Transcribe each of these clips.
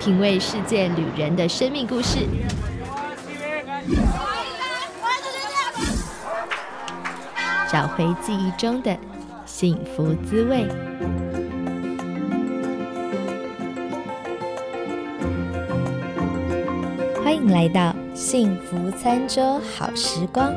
品味世界旅人的生命故事，找回记忆中的幸福滋味。欢迎来到幸福餐桌好时光。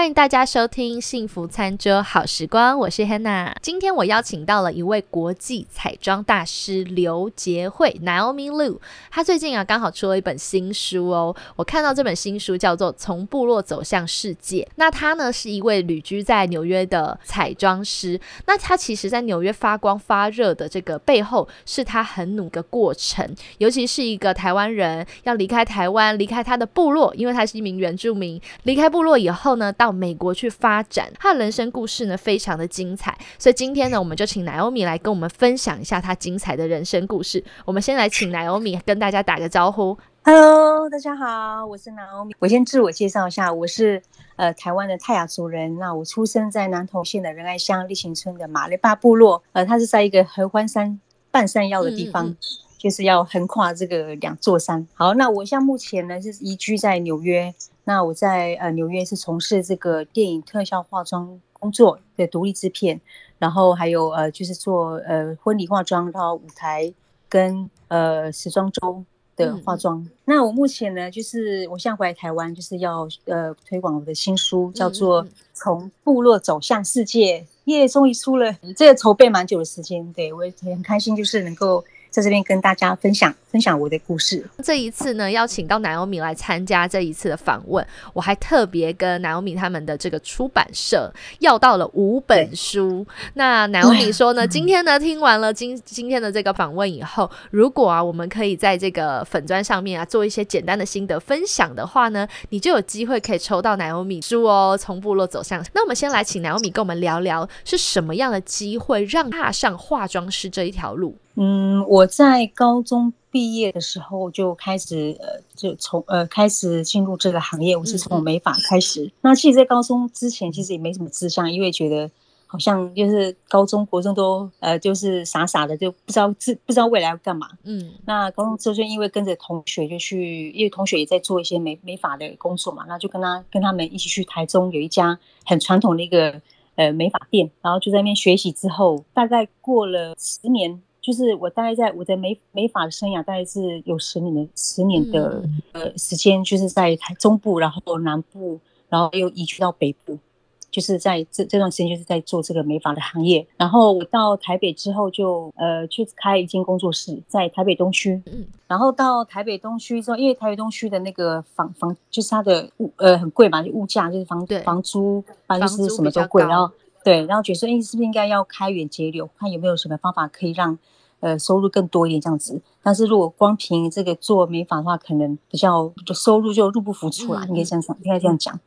欢迎大家收听《幸福餐桌好时光》，我是 Hannah。今天我邀请到了一位国际彩妆大师刘杰慧 （Naomi Lu）。她最近啊刚好出了一本新书哦。我看到这本新书叫做《从部落走向世界》。那她呢是一位旅居在纽约的彩妆师。那她其实，在纽约发光发热的这个背后，是她很努的过程。尤其是一个台湾人要离开台湾，离开他的部落，因为他是一名原住民。离开部落以后呢，到美国去发展，他的人生故事呢非常的精彩，所以今天呢，我们就请 Naomi 来跟我们分享一下他精彩的人生故事。我们先来请 Naomi 跟大家打个招呼。Hello，大家好，我是 Naomi。我先自我介绍一下，我是呃台湾的泰雅族人。那我出生在南投县的仁爱乡立行村的马雷巴部落，呃，它是在一个合欢山半山腰的地方，就是要横跨这个两座山。好，那我像目前呢是移居在纽约。那我在呃纽约是从事这个电影特效化妆工作的独立制片，然后还有呃就是做呃婚礼化妆到舞台跟呃时装周的化妆。那我目前呢就是我现在回来台湾就是要呃推广我的新书，叫做《从部落走向世界》，耶，终于出了，这个筹备蛮久的时间，对我也很开心，就是能够。在这边跟大家分享分享我的故事。这一次呢，邀请到奶欧米来参加这一次的访问，我还特别跟奶欧米他们的这个出版社要到了五本书。那奶欧米说呢，今天呢听完了今今天的这个访问以后，如果啊我们可以在这个粉砖上面啊做一些简单的心得分享的话呢，你就有机会可以抽到奶欧米书哦。从部落走向，那我们先来请奶欧米跟我们聊聊，是什么样的机会让踏上化妆师这一条路？嗯，我在高中毕业的时候就开始，呃，就从呃开始进入这个行业。我是从美发开始。那其实，在高中之前，其实也没什么志向，因为觉得好像就是高中、国中都呃就是傻傻的，就不知道自不知道未来要干嘛。嗯，那高中之后就因为跟着同学就去，因为同学也在做一些美美发的工作嘛，那就跟他跟他们一起去台中有一家很传统的一个呃美发店，然后就在那边学习。之后大概过了十年。就是我大概在我的美美发的生涯，大概是有十年的十年的呃时间，就是在台中部，然后南部，然后又移居到北部，就是在这这段时间就是在做这个美发的行业。然后我到台北之后，就呃去开一间工作室，在台北东区。嗯。然后到台北东区之后，因为台北东区的那个房房就是它的物呃很贵嘛，就物价就是房房租反正是什么都贵，然后。对，然后觉得说，哎，是不是应该要开源节流，看有没有什么方法可以让，呃，收入更多一点这样子。但是如果光凭这个做美发的话，可能比较就收入就入不敷出啦，应该这样讲，应该这样讲。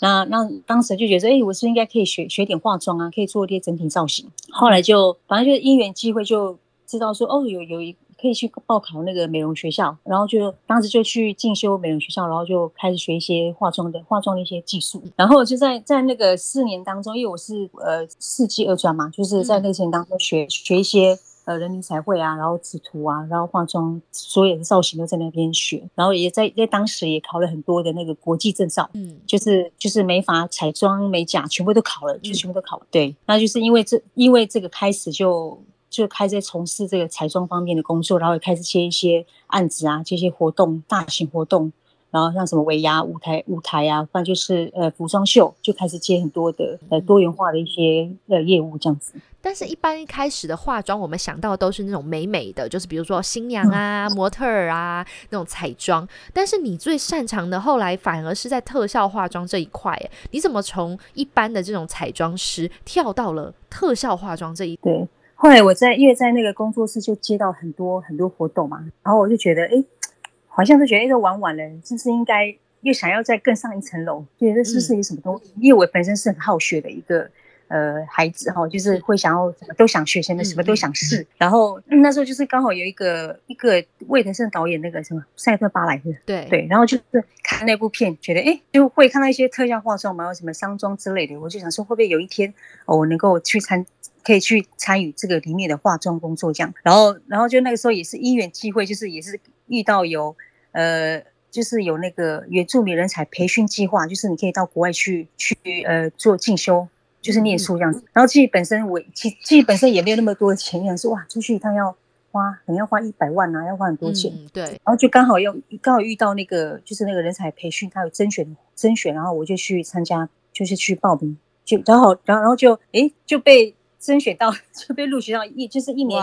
那那当时就觉得，哎，我是应该可以学学点化妆啊，可以做一些整体造型。后来就反正就是因缘机会，就知道说，哦，有有一。可以去报考那个美容学校，然后就当时就去进修美容学校，然后就开始学一些化妆的化妆的一些技术。然后就在在那个四年当中，因为我是呃四季二专嘛，就是在那个四年当中学学一些呃人民彩绘啊，然后制图啊，然后化妆所有的造型都在那边学，然后也在在当时也考了很多的那个国际证照，嗯，就是就是美发、彩妆、美甲全部都考了，就全部都考了。对，那就是因为这因为这个开始就。就开始从事这个彩妆方面的工作，然后也开始接一些案子啊，接些活动，大型活动，然后像什么尾牙、舞台、舞台啊，不然就是呃服装秀，就开始接很多的呃多元化的一些呃业务这样子。但是，一般一开始的化妆，我们想到都是那种美美的，就是比如说新娘啊、模特儿啊那种彩妆。但是你最擅长的，后来反而是在特效化妆这一块。你怎么从一般的这种彩妆师跳到了特效化妆这一？对。后来我在因为在那个工作室就接到很多很多活动嘛，然后我就觉得哎，好像是觉得哎都玩完了，是不是应该又想要再更上一层楼？觉得是不是有什么东西？因为我本身是很好学的一个呃孩子哈，就是会想要什么都想学，什么什么都想试。然后那时候就是刚好有一个一个魏德胜导演那个什么赛特巴莱特，对对，然后就是看那部片，觉得哎就会看到一些特效化妆嘛，有什么商妆之类的，我就想说会不会有一天哦我能够去参。可以去参与这个里面的化妆工作这样。然后，然后就那个时候也是因缘机会，就是也是遇到有呃，就是有那个原住民人才培训计划，就是你可以到国外去去呃做进修，就是念书这样子。然后自己本身我其自己本身也没有那么多的钱，想说哇，出去一趟要花可能要花一百万啊，要花很多钱。对。然后就刚好要刚好遇到那个就是那个人才培训，他有甄选甄选，然后我就去参加，就是去报名，就然后然后然后就诶就被。甄选到 就被录取到一就是一年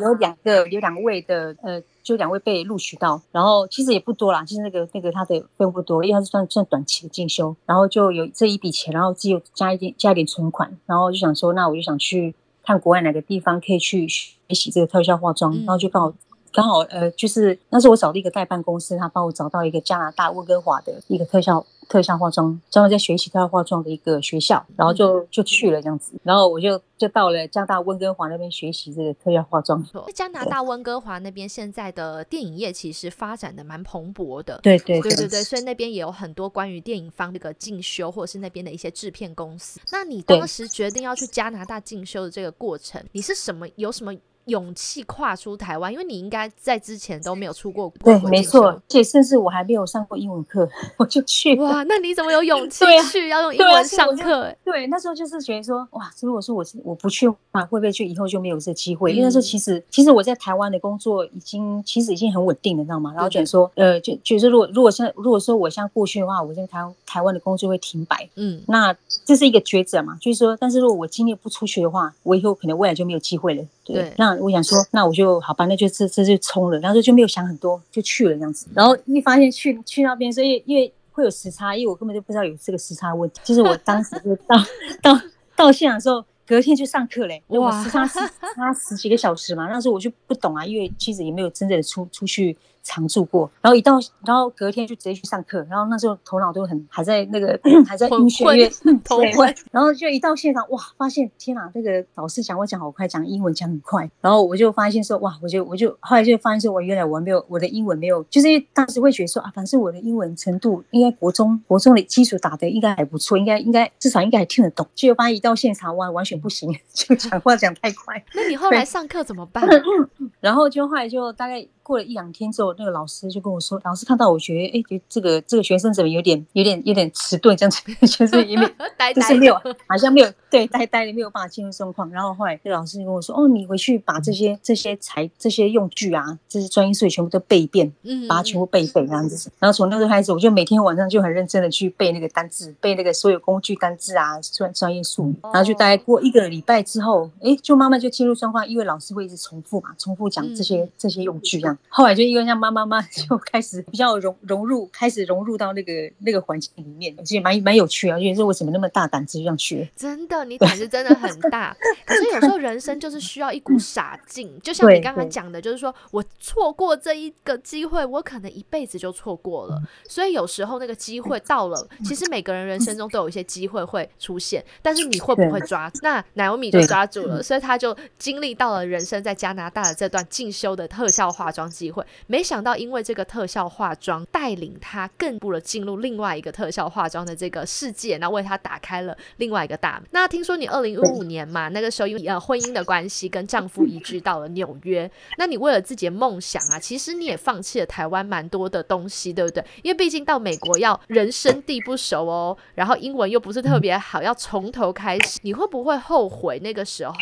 有有两个有两位的呃就两位被录取到，然后其实也不多啦，就是那个那个他的费用不多，因为他是算算短期的进修，然后就有这一笔钱，然后自己加一点加一点存款，然后就想说那我就想去看国外哪个地方可以去学习这个特效化妆，然后就刚好刚好呃就是那是我找了一个代办公司，他帮我找到一个加拿大温哥华的一个特效。特效化妆，专门在学习特效化妆的一个学校，然后就就去了这样子，然后我就就到了加拿大温哥华那边学习这个特效化妆。在加拿大温哥华那边，现在的电影业其实发展的蛮蓬勃的。对对对对对，所以那边也有很多关于电影方这个进修，或者是那边的一些制片公司。那你当时决定要去加拿大进修的这个过程，你是什么？有什么？勇气跨出台湾，因为你应该在之前都没有出过国。对，没错，而且甚至我还没有上过英文课，我就去。哇，那你怎么有勇气 去？要用英文上课？对，那时候就是觉得说，哇，如果说我我不去的话，会不会就以后就没有这机会？因为那时候其实其实我在台湾的工作已经其实已经很稳定了，知道吗？然后觉得说，呃，就就是如果如果像如果说我像过去的话，我在台台湾的工作会停摆。嗯，那这是一个抉择嘛？就是说，但是如果我今年不出去的话，我以后可能未来就没有机会了。对，那我想说，那我就好吧，那就这这就冲了，然后就没有想很多，就去了这样子。然后一发现去去那边，所以因为会有时差，因为我根本就不知道有这个时差问题。就是我当时就到 到到现场的时候，隔天就上课嘞，我，时差时差十几个小时嘛。那时候我就不懂啊，因为其实也没有真正的出出去。常住过，然后一到，然后隔天就直接去上课，然后那时候头脑都很还在那个 还在晕眩，对，然后就一到现场，哇，发现天哪，那个老师讲我讲好快，讲英文讲很快，然后我就发现说，哇，我就我就后来就发现说，我原来我没有我的英文没有，就是当时会觉得说啊，反正我的英文程度应该国中国中的基础打的应该还不错，应该应该至少应该还听得懂，结果发现一到现场哇，完全不行，就讲话讲太快。那你后来上课怎么办？然后就后来就大概。过了一两天之后，那个老师就跟我说：“老师看到我觉得，哎，这个这个学生怎么有点有点有点迟钝，这样子，就是因为就是没有，好像没有对呆呆的，没有办法进入状况。然后后来那老师就跟我说：，哦，你回去把这些这些材这些用具啊，这些专业术语全部都背一遍，嗯，把它全部背一背这样子。然后从那时候开始，我就每天晚上就很认真的去背那个单字，背那个所有工具单字啊，专专业术语。然后就大概过一个礼拜之后，哎，就慢慢就进入状况，因为老师会一直重复嘛，重复讲这些这些用具这样。后来就因为像。妈妈妈 就开始比较融融入，开始融入到那个那个环境里面，其实蛮蛮有趣啊。因为说为什么那么大胆，直接这样学？真的，你胆子真的很大。可是有时候人生就是需要一股傻劲，就像你刚刚讲的，就是说我错过这一个机会，我可能一辈子就错过了。所以有时候那个机会到了，其实每个人人生中都有一些机会会出现，但是你会不会抓？那奶油米就抓住了，所以他就经历到了人生在加拿大的这段进修的特效化妆机会。没想到，因为这个特效化妆带领他更步了进入另外一个特效化妆的这个世界，那为他打开了另外一个大门。那听说你二零一五年嘛，那个时候因为呃婚姻的关系，跟丈夫移居到了纽约。那你为了自己的梦想啊，其实你也放弃了台湾蛮多的东西，对不对？因为毕竟到美国要人生地不熟哦，然后英文又不是特别好，要从头开始。你会不会后悔那个时候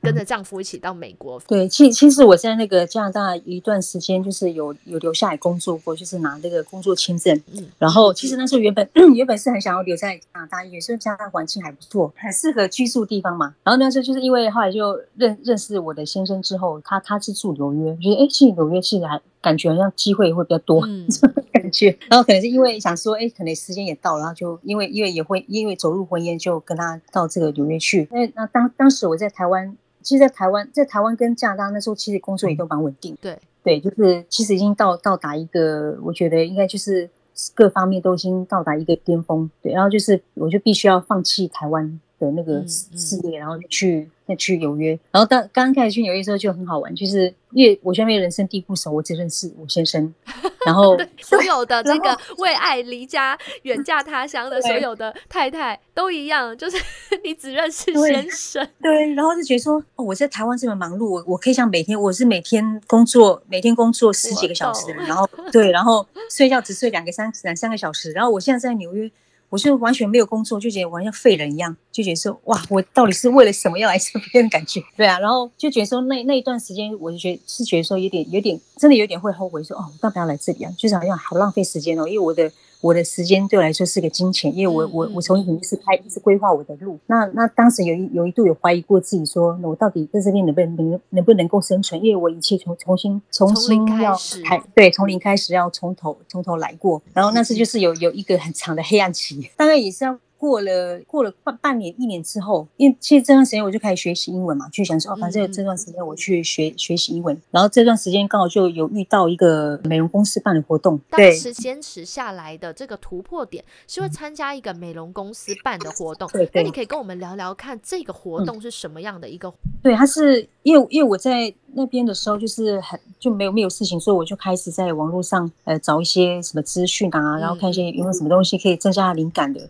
跟着丈夫一起到美国？对，其其实我在那个加拿大一段时间就是有。有留下来工作过，就是拿这个工作签证。嗯，然后其实那时候原本 原本是很想要留在加拿大，也是加拿大环境还不错，很适合居住地方嘛。然后那时候就是因为后来就认认识我的先生之后，他他是住纽约，觉得哎去纽约其实还感觉好像机会会比较多，嗯感觉。然后可能是因为想说，哎，可能时间也到了，然后就因为因为也会因为走入婚姻，就跟他到这个纽约去。那那当当时我在台湾，其实，在台湾在台湾跟加拿大那时候，其实工作也都蛮稳定。对。对，就是其实已经到到达一个，我觉得应该就是各方面都已经到达一个巅峰。对，然后就是我就必须要放弃台湾的那个事业，然后去再去纽约。然后当刚刚开始去纽约的时候就很好玩，就是因为我现在人生地不熟，我只认识我先生。然后所有的 这个为爱离家远嫁他乡的 所有的太太都一样，就是你只认识先生。对，然后就觉得说，哦，我在台湾这么忙碌，我我可以像每天我是每天工作，每天工作十几个小时，然后对，然后睡觉只睡两个三两三个小时，然后我现在在纽约。我就完全没有工作，就觉得我像废人一样，就觉得说哇，我到底是为了什么要来这边的感觉？对啊，然后就觉得说那那一段时间，我就觉得是觉得说有点有点真的有点会后悔，说哦，我干嘛要来这里啊？就是好像好浪费时间哦，因为我的。我的时间对我来说是个金钱，因为我我我从影视开一直规划我的路。那那当时有一有一度有怀疑过自己，说那我到底在这边能不能能能不能够生存？因为我一切重重新重新要开，对，从零开始要从头从头来过。然后那次就是有有一个很长的黑暗期，大概也是要。过了过了半半年一年之后，因为其实这段时间我就开始学习英文嘛，就想说哦，反正这段时间我去学学习英文。然后这段时间刚好就有遇到一个美容公司办的活动，当时坚持下来的这个突破点是会参加一个美容公司办的活动。对，那你可以跟我们聊聊看这个活动是什么样的一个？对，它是因为因为我在那边的时候就是很就没有没有事情，所以我就开始在网络上呃找一些什么资讯啊，然后看一些有没有什么东西可以增加灵感的。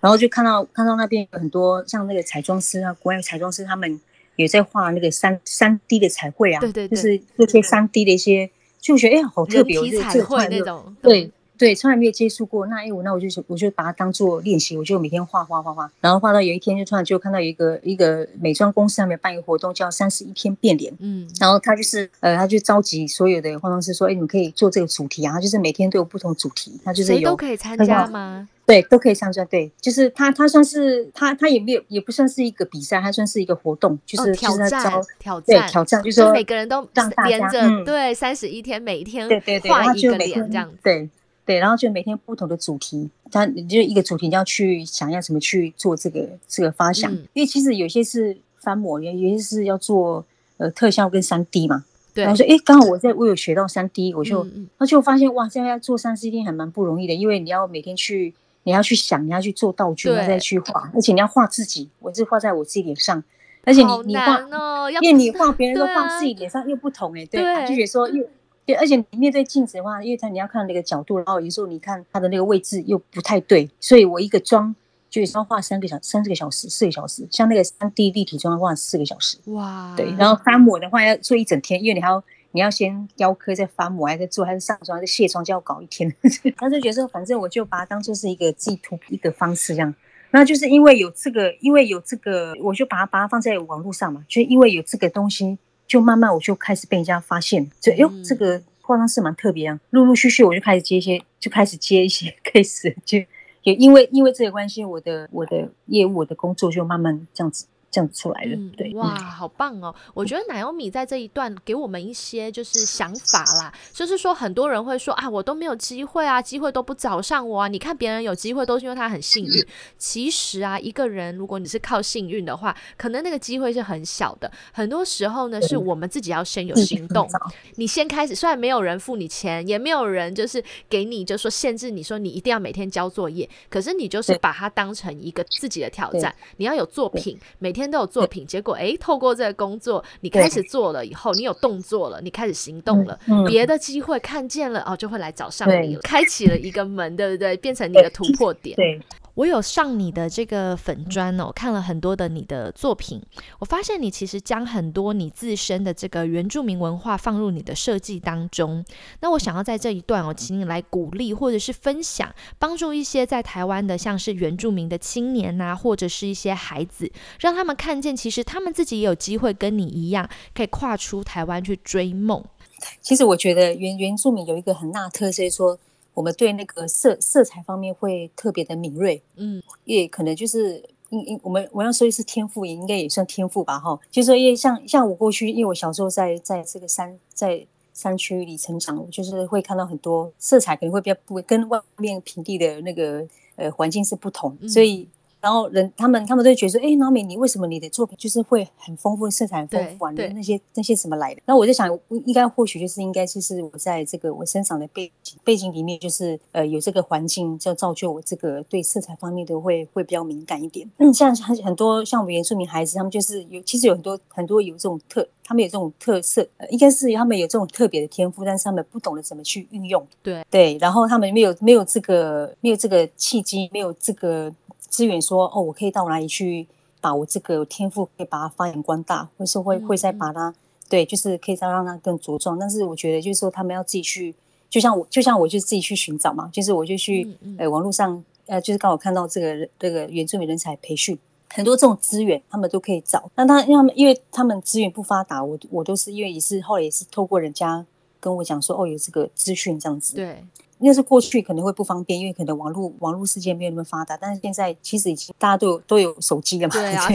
然后就看到看到那边有很多像那个彩妆师啊，国外彩妆师他们也在画那个三三 D 的彩绘啊，对对，就是这些三 D 的一些，就觉得哎好特别，这个彩绘那种，对对，从来没有接触过。那哎我那我就我就把它当做练习，我就每天画画画画，然后画到有一天就突然就看到有一个一个美妆公司上面办一个活动，叫三十一天变脸，嗯，然后他就是呃他就召集所有的化妆师说，哎你们可以做这个主题啊，就是每天都有不同主题，他就是有都可以参加吗？对，都可以参加。对，就是他，他算是他，他也没有，也不算是一个比赛，他算是一个活动，就是挑战，挑战，挑战，就是说每个人都让大家对三十一天，每一天对对对，画一个脸这样子，对对，然后就每天不同的主题，他你就一个主题你要去想要怎么去做这个这个发想，因为其实有些是翻模，有有些是要做呃特效跟三 D 嘛。然后说，哎，刚好我在我有学到三 D，我就，而且我发现哇，现在要做三 C 天还蛮不容易的，因为你要每天去。你要去想，你要去做道具，你再去画，而且你要画自己，我是画在我自己脸上，而且你你画，因为你画别人都画自己脸上又不同哎，对，就觉得说又对，而且你面对镜子的话，因为它你要看那个角度，然后有时候你看它的那个位置又不太对，所以我一个妆就要画三个小三四个小时，四个小时，像那个三 D 立体妆画四个小时，哇，对，然后翻模的话要做一整天，因为你还要。你要先雕刻，再发模，还是做，还是上妆，还是卸妆，就要搞一天。他就觉得，反正我就把它当做是一个寄托一个方式，这样。那就是因为有这个，因为有这个，我就把它把它放在网络上嘛。就因为有这个东西，就慢慢我就开始被人家发现。就哟，这个化妆师蛮特别啊。陆陆续续我就开始接一些，就开始接一些 case，就也因为因为这个关系，我的我的业务，我的工作就慢慢这样子。这样出来的，对，哇，好棒哦！我觉得奶油米在这一段给我们一些就是想法啦，就是说很多人会说啊，我都没有机会啊，机会都不找上我啊。你看别人有机会都是因为他很幸运，其实啊，一个人如果你是靠幸运的话，可能那个机会是很小的。很多时候呢，是我们自己要先有行动，你先开始。虽然没有人付你钱，也没有人就是给你就说限制你说你一定要每天交作业，可是你就是把它当成一个自己的挑战，你要有作品，每天都有作品，结果哎，透过这个工作，你开始做了以后，你有动作了，你开始行动了，别的机会看见了哦，就会来找上你了，开启了一个门，对不对？变成你的突破点。对。我有上你的这个粉砖哦，看了很多的你的作品，我发现你其实将很多你自身的这个原住民文化放入你的设计当中。那我想要在这一段哦，请你来鼓励或者是分享，帮助一些在台湾的像是原住民的青年呐，或者是一些孩子，让他们看见其实他们自己也有机会跟你一样，可以跨出台湾去追梦。其实我觉得原原住民有一个很大特色，说。我们对那个色色彩方面会特别的敏锐，嗯，也可能就是应应我们我要说是天赋，也应该也算天赋吧，哈。就说因为像像我过去，因为我小时候在在这个山在山区里成长，就是会看到很多色彩可能会比较不跟外面平地的那个呃环境是不同，所以然后人他们他们都会觉得说，哎，老美，你为什么你的作品就是会很丰富，色彩很丰富啊？那些那些怎么来的？那我在想，应该或许就是应该就是我在这个我生长的背景背景里面，就是呃有这个环境，就造就我这个对色彩方面的会会比较敏感一点。嗯，像很很多像我们原住民孩子，他们就是有其实有很多很多有这种特，他们有这种特色，应该是他们有这种特别的天赋，但是他们不懂得怎么去运用。对对，然后他们没有没有这个没有这个契机，没有这个。资源说哦，我可以到哪里去把我这个天赋可以把它发扬光大，或是会会再把它对，就是可以再让它更茁壮。但是我觉得就是说，他们要自己去，就像我，就像我就自己去寻找嘛，就是我就去呃网络上呃，就是刚好看到这个这个原住民人才培训，很多这种资源他们都可以找。那他他们因为他们资源不发达，我我都是因为也是后来也是透过人家跟我讲说哦，有这个资讯这样子。对。那是过去可能会不方便，因为可能网络网络世界没有那么发达。但是现在其实已经大家都有都有手机了嘛，对啊，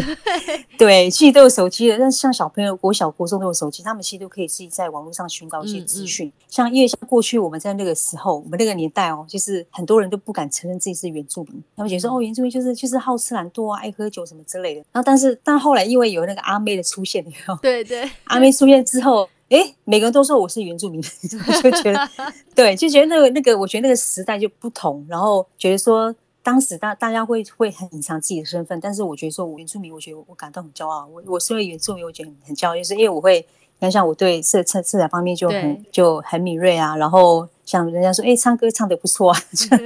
对，其实都有手机了。但是像小朋友国小国中都有手机，他们其实都可以自己在网络上寻找一些资讯。像因为像过去我们在那个时候，我们那个年代哦，就是很多人都不敢承认自己是原住民，他们觉得说哦，原住民就是就是好吃懒惰啊，爱喝酒什么之类的。然后但是但后来因为有那个阿妹的出现，对对，阿妹出现之后。哎，每个人都说我是原住民，就觉得对，就觉得那个那个，我觉得那个时代就不同，然后觉得说当时大大家会会很隐藏自己的身份，但是我觉得说我原住民，我觉得我感到很骄傲，我我身为原住民，我觉得很骄傲，就是因为我会。看像我对色色色彩方面就很就很敏锐啊，然后像人家说，哎，唱歌唱的不错啊，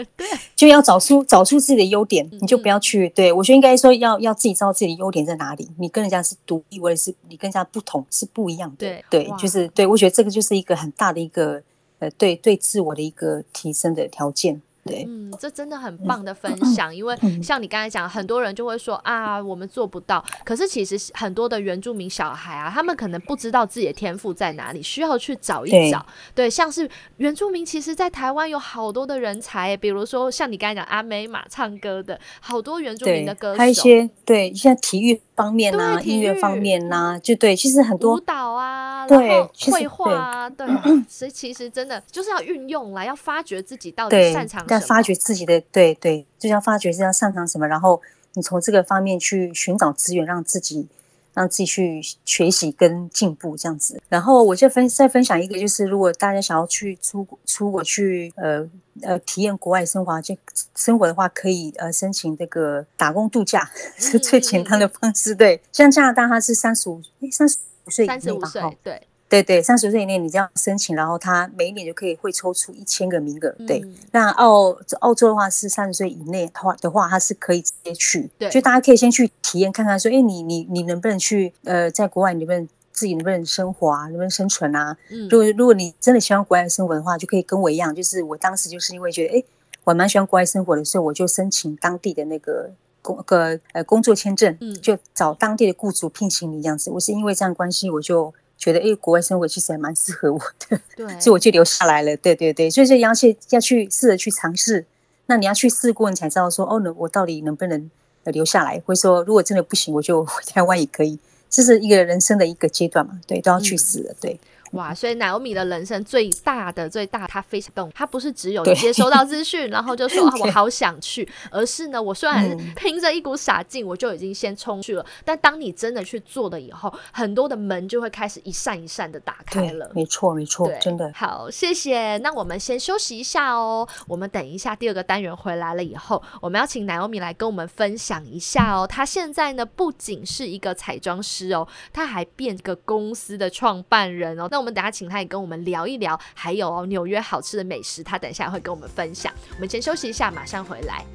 就要找出找出自己的优点，你就不要去对我觉得应该说要要自己知道自己的优点在哪里，你跟人家是独一无二，是你跟人家不同是不一样的，对对，就是对我觉得这个就是一个很大的一个呃对对自我的一个提升的条件。嗯，这真的很棒的分享，因为像你刚才讲，很多人就会说啊，我们做不到。可是其实很多的原住民小孩啊，他们可能不知道自己的天赋在哪里，需要去找一找。对，像是原住民，其实在台湾有好多的人才，比如说像你刚才讲阿美玛唱歌的，好多原住民的歌手，还有一些对，像体育方面呐，音乐方面呐，就对，其实很多舞蹈啊，对，绘画啊，对，所以其实真的就是要运用来，要发掘自己到底擅长。发掘自己的对对，就像发掘自己擅长什么，然后你从这个方面去寻找资源，让自己让自己去学习跟进步这样子。然后我就分再分享一个，就是如果大家想要去出国出国去呃呃体验国外生活，就生活的话，可以呃申请这个打工度假 是最简单的方式。对，像加拿大它是三十五三十五岁三十五岁对。对对，三十岁以内你这样申请，然后他每一年就可以会抽出一千个名额。对，那澳澳洲的话是三十岁以内的话的话，他是可以直接去。对，就大家可以先去体验看看，说，哎，你你你能不能去？呃，在国外能不能自己能不能生活啊？能不能生存啊？嗯，如果如果你真的喜欢国外生活的话，就可以跟我一样，就是我当时就是因为觉得，哎，我蛮喜欢国外生活的，所以我就申请当地的那个工个呃工作签证，嗯，就找当地的雇主聘请你这样子。我是因为这样关系，我就。觉得哎，国外生活其实还蛮适合我的，对，所以我就留下来了。对对对，所以说要去要去试着去尝试，那你要去试过，你才知道说哦，能我到底能不能留下来，或者说如果真的不行，我就回台湾也可以。这是一个人生的一个阶段嘛，对，都要去试了，对。哇，所以奶欧米的人生最大的最大，他非常动，他不是只有接收到资讯，然后就说啊我好想去，而是呢，我虽然凭着一股傻劲，我就已经先冲去了，但当你真的去做了以后，很多的门就会开始一扇一扇的打开了。没错，没错，真的。好，谢谢。那我们先休息一下哦，我们等一下第二个单元回来了以后，我们要请奶欧米来跟我们分享一下哦。他现在呢不仅是一个彩妆师哦，他还变个公司的创办人哦。那我们等下请他也跟我们聊一聊，还有纽约好吃的美食，他等下会跟我们分享。我们先休息一下，马上回来。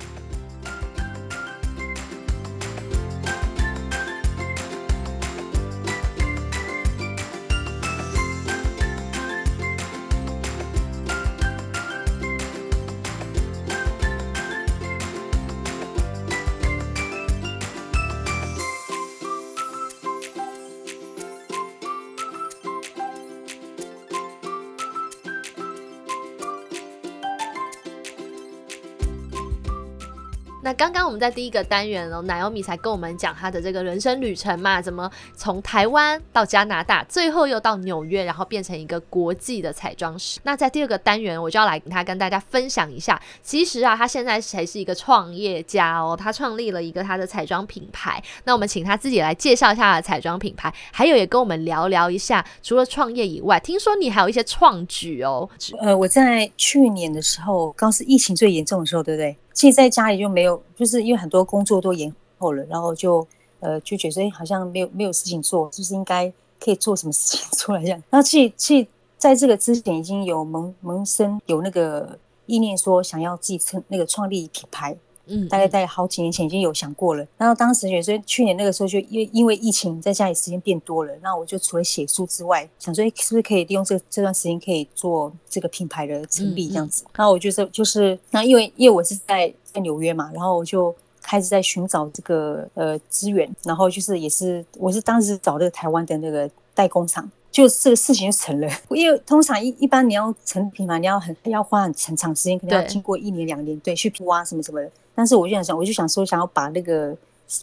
刚刚我们在第一个单元哦，奶油米才跟我们讲他的这个人生旅程嘛，怎么从台湾到加拿大，最后又到纽约，然后变成一个国际的彩妆师。那在第二个单元，我就要来跟他跟大家分享一下，其实啊，他现在才是一个创业家哦，他创立了一个他的彩妆品牌。那我们请他自己来介绍一下他的彩妆品牌，还有也跟我们聊聊一下，除了创业以外，听说你还有一些创举哦。呃，我在去年的时候，刚是疫情最严重的时候，对不对？其实在家里就没有，就是因为很多工作都延后了，然后就呃就觉得好像没有没有事情做，就是应该可以做什么事情出来这样。然后其实其在这个之前已经有萌萌生有那个意念，说想要自己成那个创立品牌。嗯，大概在好几年前已经有想过了。然后当时也是去年那个时候，就因为因为疫情在家里时间变多了，那我就除了写书之外，想说，哎，是不是可以利用这这段时间可以做这个品牌的成立这样子？然后我就是就是，那因为因为我是在在纽约嘛，然后我就开始在寻找这个呃资源，然后就是也是我是当时找那个台湾的那个代工厂。就这个事情就成了，因为通常一一般你要成品嘛，你要很要花很很长时间，可能要经过一年两年，对，去挖什么什么的。但是我就想想，我就想说，想要把那个，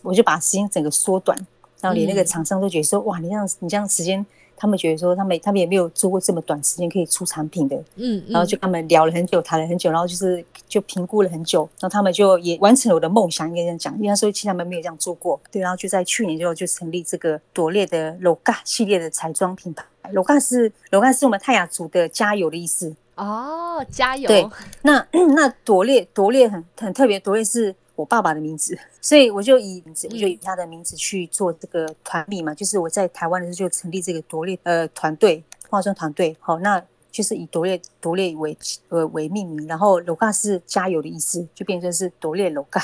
我就把时间整个缩短，然后连那个厂商都觉得说，哇，你这样你这样时间，他们觉得说，他们他们也没有做过这么短时间可以出产品的，嗯，然后就他们聊了很久，谈了很久，然后就是就评估了很久，然后他们就也完成了我的梦想，应该这样讲，因为那时候其实他们没有这样做过，对，然后就在去年之后就成立这个朵列的 Loga 系列的彩妆品牌。罗嘎是罗嘎是我们泰雅族的加油的意思哦，加油。对，那 那朵列朵列很很特别，朵列是我爸爸的名字，所以我就以名字，我就以他的名字去做这个团名嘛，就是我在台湾的时候就成立这个朵列呃团队化妆团队。好，那。就是以夺列夺列为呃为命名，然后罗嘎是加油的意思，就变成是夺列罗嘎。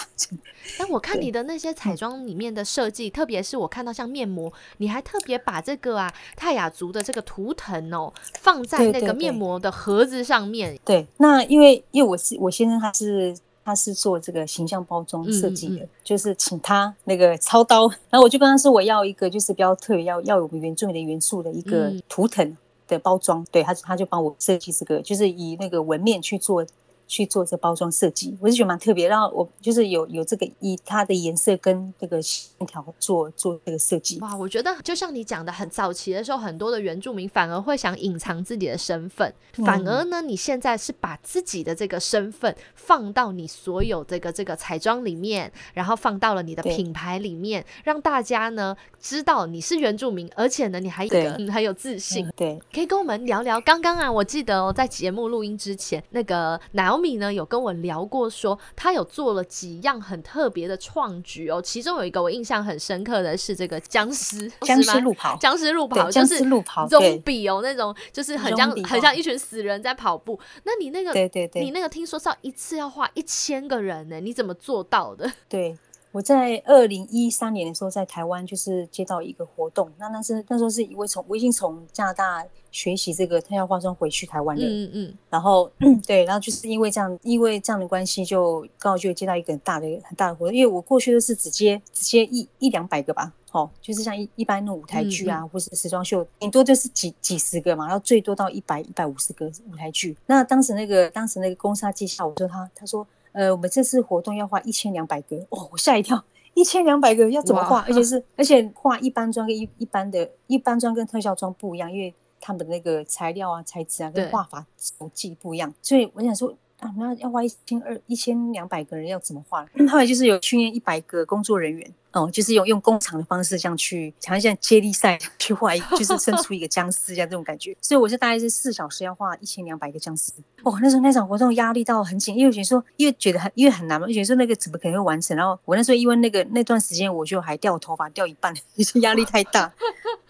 但我看你的那些彩妆里面的设计，特别是我看到像面膜，你还特别把这个啊泰雅族的这个图腾哦放在那个面膜的盒子上面。对，那因为因为我是我先生他是他是做这个形象包装设计的，就是请他那个操刀，然后我就跟他说我要一个就是比较特别要要有原住民的元素的一个图腾。的包装，对他，他就帮我设计这个，就是以那个纹面去做。去做这包装设计，我是觉得蛮特别。然后我就是有有这个以它的颜色跟这个线条做做这个设计。哇，我觉得就像你讲的，很早期的时候，很多的原住民反而会想隐藏自己的身份，反而呢，你现在是把自己的这个身份放到你所有这个这个彩妆里面，然后放到了你的品牌里面，让大家呢知道你是原住民，而且呢，你还一个很有自信。对，可以跟我们聊聊。刚刚啊，我记得哦，在节目录音之前，那个奶。小米呢有跟我聊过，说他有做了几样很特别的创举哦，其中有一个我印象很深刻的是这个僵尸僵尸路跑，僵尸路跑就是路跑，总比哦那种就是很像很像一群死人在跑步。那你那个对对对，你那个听说是要一次要画一千个人呢，你怎么做到的？对。我在二零一三年的时候，在台湾就是接到一个活动，那那是那时候是一位从我已经从加拿大学习这个特效化妆回去台湾的，嗯嗯，然后 对，然后就是因为这样，因为这样的关系，就刚好就接到一个很大的很大的活动，因为我过去都是直接直接一一两百个吧，哦，就是像一一般那种舞台剧啊，或是时装秀，顶多就是几几十个嘛，然后最多到一百一百五十个舞台剧。那当时那个当时那个公司介绍，我说他他说。呃，我们这次活动要画一千两百个哦，我吓一跳，一千两百个要怎么画？而且是而且画一般妆跟一一般的一般妆跟特效妆不一样，因为他们的那个材料啊、材质啊跟画法手技不一样，所以我想说啊，那要画一千二一千两百个人要怎么画？后来就是有训练一百个工作人员。哦，就是用用工厂的方式这样去，好像像接力赛 去画，就是生出一个僵尸这样这种感觉。所以我是大概是四小时要画一千两百个僵尸。哦，那时候那场活动压力到很紧，因为觉得说，因为觉得很因为很难嘛，觉得说那个怎么可能会完成？然后我那时候因为那个那段时间我就还掉头发掉一半，就 是压力太大，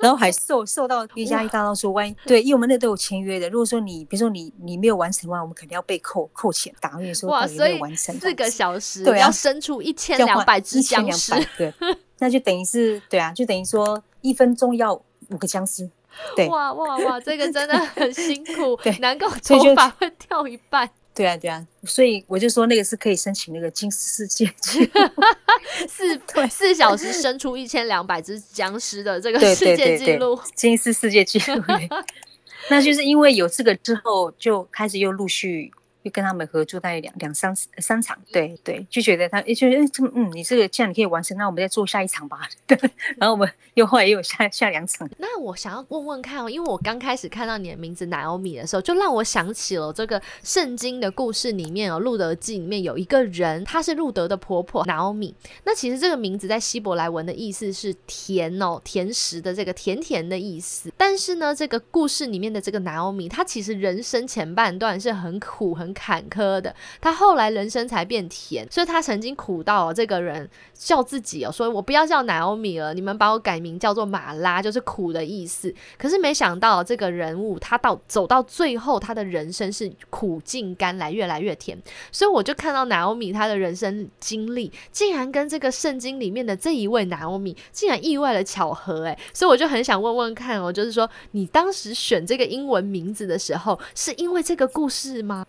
然后还受受到一加一大到说，万一对，因为我们那都有签约的，如果说你比如说你你没有完成的话，我们肯定要被扣扣钱。打你说哇，所以四个小时对要生出一千两百只僵尸。对 那就等于是对啊，就等于说一分钟要五个僵尸，对，哇哇哇，这个真的很辛苦，难怪头发会掉一半，对啊对啊，所以我就说那个是可以申请那个金世界纪录 四四小时生出一千两百只僵尸的这个世界纪录，金世世界纪录，那就是因为有这个之后，就开始又陆续。就跟他们合作大概两两三三场，对对，就觉得他就觉得这嗯，你这个既然你可以完成，那我们再做下一场吧。对，然后我们又后来又有下下两场。那我想要问问看哦，因为我刚开始看到你的名字 Naomi 的时候，就让我想起了这个圣经的故事里面哦，《路德记》里面有一个人，她是路德的婆婆 Naomi。那其实这个名字在希伯来文的意思是甜哦，甜食的这个甜甜的意思。但是呢，这个故事里面的这个 Naomi，她其实人生前半段是很苦很。坎坷的，他后来人生才变甜，所以他曾经苦到这个人叫自己哦，说我不要叫奶欧米了，你们把我改名叫做马拉，就是苦的意思。可是没想到这个人物，他到走到最后，他的人生是苦尽甘来，越来越甜。所以我就看到奶欧米他的人生经历，竟然跟这个圣经里面的这一位奶欧米，竟然意外的巧合哎，所以我就很想问问看哦，就是说你当时选这个英文名字的时候，是因为这个故事吗？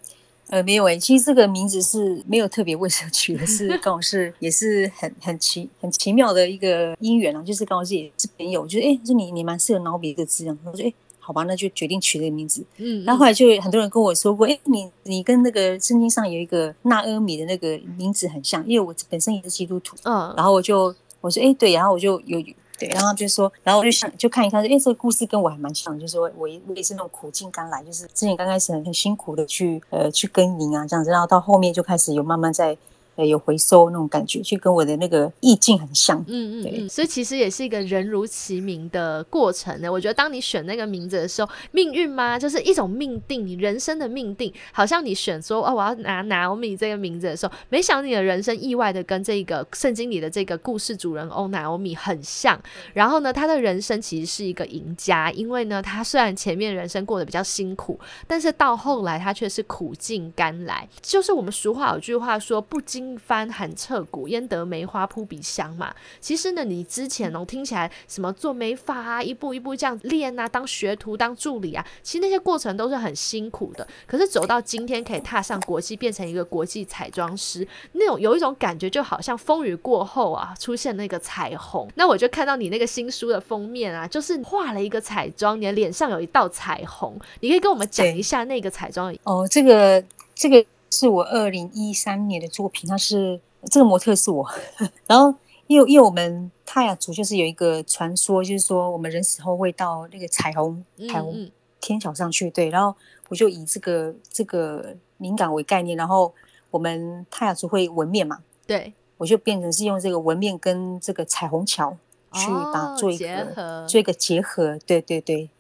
呃，没有诶，其实这个名字是没有特别为什么取的，是 刚好是也是很很奇很奇妙的一个姻缘啊，就是刚好是也是朋友，就得哎，说你你蛮适合脑笔这个字样，我说哎，好吧，那就决定取这个名字。嗯，然后后来就很多人跟我说过，哎，你你跟那个圣经上有一个纳阿米的那个名字很像，因为我本身也是基督徒，嗯，然后我就我说哎对，然后我就有。对，然后就说，然后我就想就看一看，哎，这个故事跟我还蛮像，就是说我我也是那种苦尽甘来，就是之前刚开始很很辛苦的去呃去耕耘啊这样子，然后到后面就开始有慢慢在。呃，有回收那种感觉，就跟我的那个意境很像。嗯嗯嗯，所以其实也是一个人如其名的过程呢。我觉得当你选那个名字的时候，命运吗？就是一种命定，你人生的命定。好像你选说哦，我要拿 Naomi 这个名字的时候，没想你的人生意外的跟这个圣经里的这个故事主人翁 Naomi 很像。然后呢，他的人生其实是一个赢家，因为呢，他虽然前面人生过得比较辛苦，但是到后来他却是苦尽甘来。就是我们俗话有句话说，不经一番寒彻骨，焉得梅花扑鼻香嘛？其实呢，你之前哦听起来什么做美发啊，一步一步这样练啊，当学徒、当助理啊，其实那些过程都是很辛苦的。可是走到今天，可以踏上国际，变成一个国际彩妆师，那种有一种感觉，就好像风雨过后啊，出现那个彩虹。那我就看到你那个新书的封面啊，就是画了一个彩妆，你的脸上有一道彩虹。你可以跟我们讲一下那个彩妆哦，这个这个。是我二零一三年的作品，它是这个模特是我。然后，因为因为我们泰雅族就是有一个传说，就是说我们人死后会到那个彩虹彩虹天桥上去。对，然后我就以这个这个灵感为概念，然后我们泰雅族会纹面嘛，对，我就变成是用这个纹面跟这个彩虹桥去把做一个做一个结合。对对对。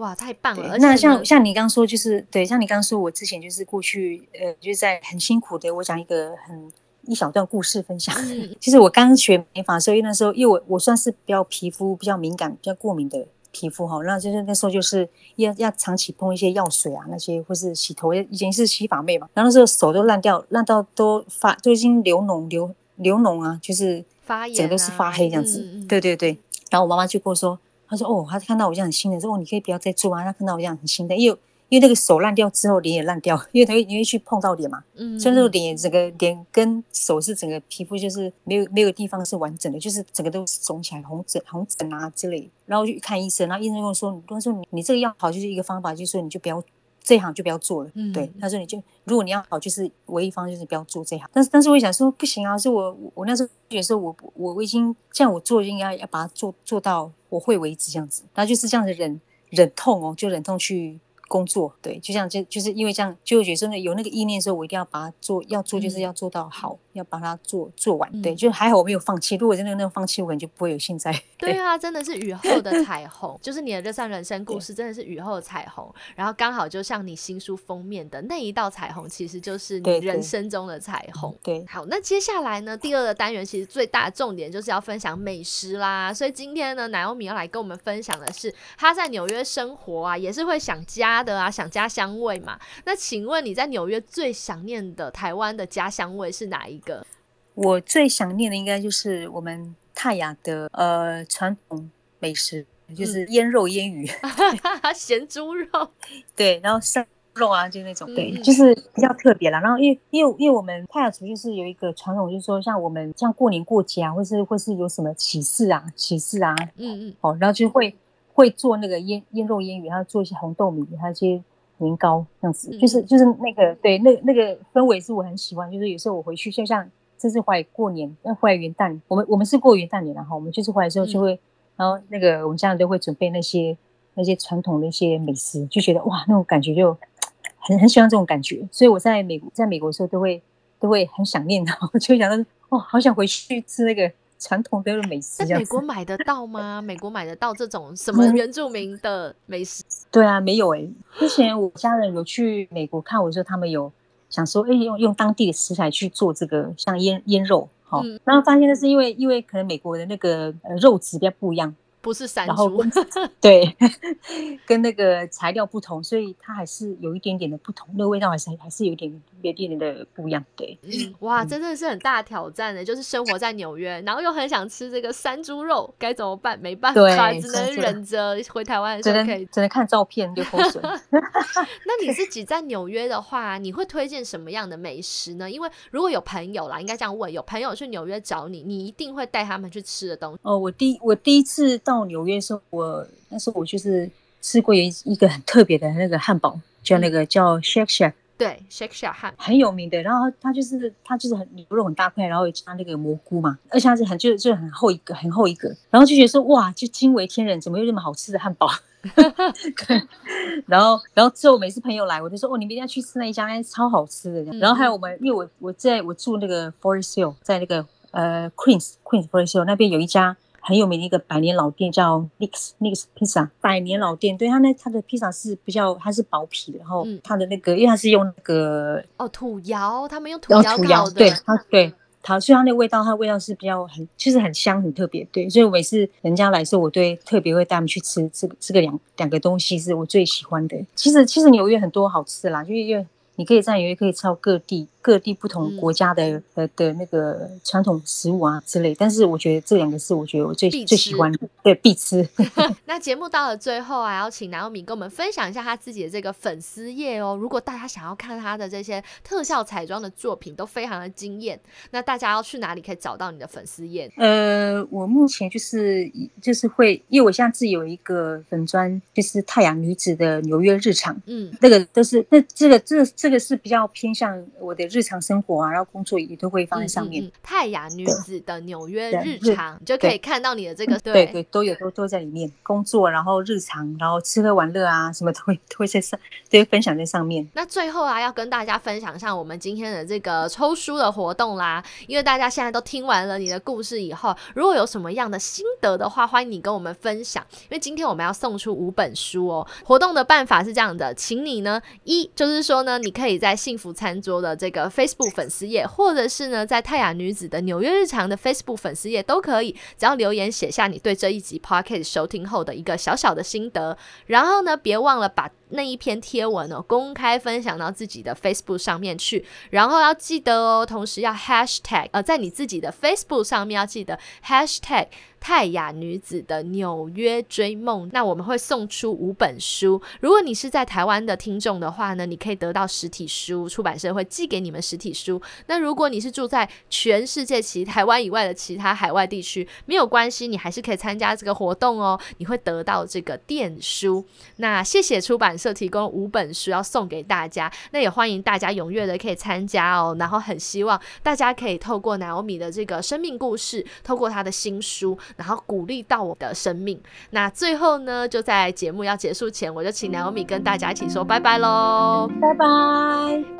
哇，太棒了！那像像你刚刚说，就是对，像你刚刚说，我之前就是过去，呃，就是在很辛苦的。我讲一个很一小段故事分享。其 实我刚学美发的时候，因为那时候因为我我算是比较皮肤比较敏感、比较过敏的皮肤哈，那就是那时候就是要要长期碰一些药水啊，那些或是洗头，以前是洗发妹嘛，然后那时候手都烂掉，烂到都发都已经流脓流流脓啊，就是发炎，整个都是发黑这样子。对对对，然后我妈妈就跟我说。他说：“哦，他看到我这样很新的，说哦，你可以不要再做啊。他看到我这样很新的，因为因为那个手烂掉之后，脸也烂掉，因为他会因为去碰到脸嘛，嗯，所以那个脸整个脸跟手是整个皮肤就是没有没有地方是完整的，就是整个都肿起来，红疹红疹啊之类。然后去看医生，然后医生跟我说，他说你你这个药好就是一个方法，就是说你就不要这一行就不要做了，对，他说你就如果你要好，就是唯一方就是不要做这行。但是但是我想说不行啊，是我我那时候觉得我我我已经这样我做应该要把它做做到。”我会为止这样子，然后就是这样子忍忍痛哦，就忍痛去。工作对，就像就就是因为这样，就觉得有那个意念的时候，我一定要把它做，要做就是要做到好，要把它做做完。对，就还好我没有放弃。如果真的那种放弃，我可能就不会有现在。对啊，真的是雨后的 彩虹，就是你的这算人生故事，真的是雨后的彩虹。然后刚好就像你新书封面的那一道彩虹，其实就是你人生中的彩虹。对，好，那接下来呢，第二个单元其实最大的重点就是要分享美食啦。所以今天呢，奶欧米要来跟我们分享的是他在纽约生活啊，也是会想家。的啊，想家乡味嘛？那请问你在纽约最想念的台湾的家乡味是哪一个？我最想念的应该就是我们泰雅的呃传统美食，就是腌肉腌鱼，咸猪肉，对，然后生肉啊，就那种，对，就是比较特别啦。然后因为因为因为我们泰雅族就是有一个传统，就是说像我们像过年过节啊，或是或是有什么喜事啊，喜事啊，嗯嗯，哦，然后就会。会做那个腌腌肉腌鱼，还有做一些红豆米，还有一些年糕这样子，就是就是那个对那那个氛围是我很喜欢。就是有时候我回去，就像这次回来过年，那回来元旦，我们我们是过元旦年然后我们就是回来之后就会，然后那个我们家人都会准备那些那些传统的一些美食，就觉得哇，那种感觉就很很喜欢这种感觉。所以我在美在美国的时候都会都会很想念，然后就想到哦，好想回去吃那个。传统的美食，在美国买得到吗？美国买得到这种什么原住民的美食？对啊，没有哎。之前我家人有去美国看我的时候，他们有想说，哎，用用当地的食材去做这个像腌腌肉，好，然后发现的是因为因为可能美国的那个呃肉质比较不一样。不是山猪，对，跟那个材料不同，所以它还是有一点点的不同，那个味道还是还是有点有点点的不一样。对，哇，真的是很大挑战的，就是生活在纽约，然后又很想吃这个山猪肉，该怎么办？没办法，只能忍着回台湾的时候可以，只能看照片就口水。那你自己在纽约的话，你会推荐什么样的美食呢？因为如果有朋友啦，应该这样问，有朋友去纽约找你，你一定会带他们去吃的东西。哦，我第我第一次。到纽约的时候，我那时候我就是吃过一一个很特别的那个汉堡，叫那个叫 Shake Shack，对，Shake Shack 汉很有名的。然后它就是它就是很牛肉很大块，然后加那个蘑菇嘛，而且它是很就就很厚一个很厚一个，然后就觉得说哇，就惊为天人，怎么有这么好吃的汉堡？然后然后之后每次朋友来，我就说哦，你们一定要去吃那一家，超好吃的。然后还有我们，因为我我在我住那个 Forest Hill，在那个呃 Queens Queens Forest Hill 那边有一家。很有名的一个百年老店叫 Nix Nix Pizza，百年老店，对它那它的披萨是比较它是薄皮的，然后它的那个因为它是用那个哦土窑，他们用土窑烤的，对它对它，所以它那味道它味道是比较很就是很香很特别，对，所以我每次人家来的时候，我对特别会带他们去吃这个这个两两个东西是我最喜欢的。其实其实纽约很多好吃啦，就因为你可以在纽约可以吃到各地。各地不同国家的呃的那个传统食物啊之类，但是我觉得这两个是我觉得我最最喜欢的，对必吃。那节目到了最后啊，要请南欧米跟我们分享一下他自己的这个粉丝页哦。如果大家想要看他的这些特效彩妆的作品，都非常的惊艳，那大家要去哪里可以找到你的粉丝页？呃，我目前就是就是会，因为我现在自己有一个粉砖，就是太阳女子的纽约日常，嗯，那个都是那这个这这个是比较偏向我的。日常生活啊，然后工作也都会放在上面。泰雅女子的纽约日常，你就可以看到你的这个对对都有都都在里面。工作，然后日常，然后吃喝玩乐啊，什么都会都会在上，都会分享在上面。那最后啊，要跟大家分享一下我们今天的这个抽书的活动啦。因为大家现在都听完了你的故事以后，如果有什么样的心得的话，欢迎你跟我们分享。因为今天我们要送出五本书哦。活动的办法是这样的，请你呢一就是说呢，你可以在幸福餐桌的这个。Facebook 粉丝页，或者是呢，在泰雅女子的纽约日常的 Facebook 粉丝页都可以，只要留言写下你对这一集 Podcast 收听后的一个小小的心得，然后呢，别忘了把那一篇贴文哦公开分享到自己的 Facebook 上面去，然后要记得哦，同时要 Hashtag 呃，在你自己的 Facebook 上面要记得 Hashtag。泰雅女子的纽约追梦，那我们会送出五本书。如果你是在台湾的听众的话呢，你可以得到实体书，出版社会寄给你们实体书。那如果你是住在全世界其台湾以外的其他海外地区，没有关系，你还是可以参加这个活动哦。你会得到这个电书。那谢谢出版社提供五本书要送给大家，那也欢迎大家踊跃的可以参加哦。然后很希望大家可以透过 Naomi 的这个生命故事，透过他的新书。然后鼓励到我的生命。那最后呢，就在节目要结束前，我就请 Naomi 跟大家一起说拜拜喽，拜拜。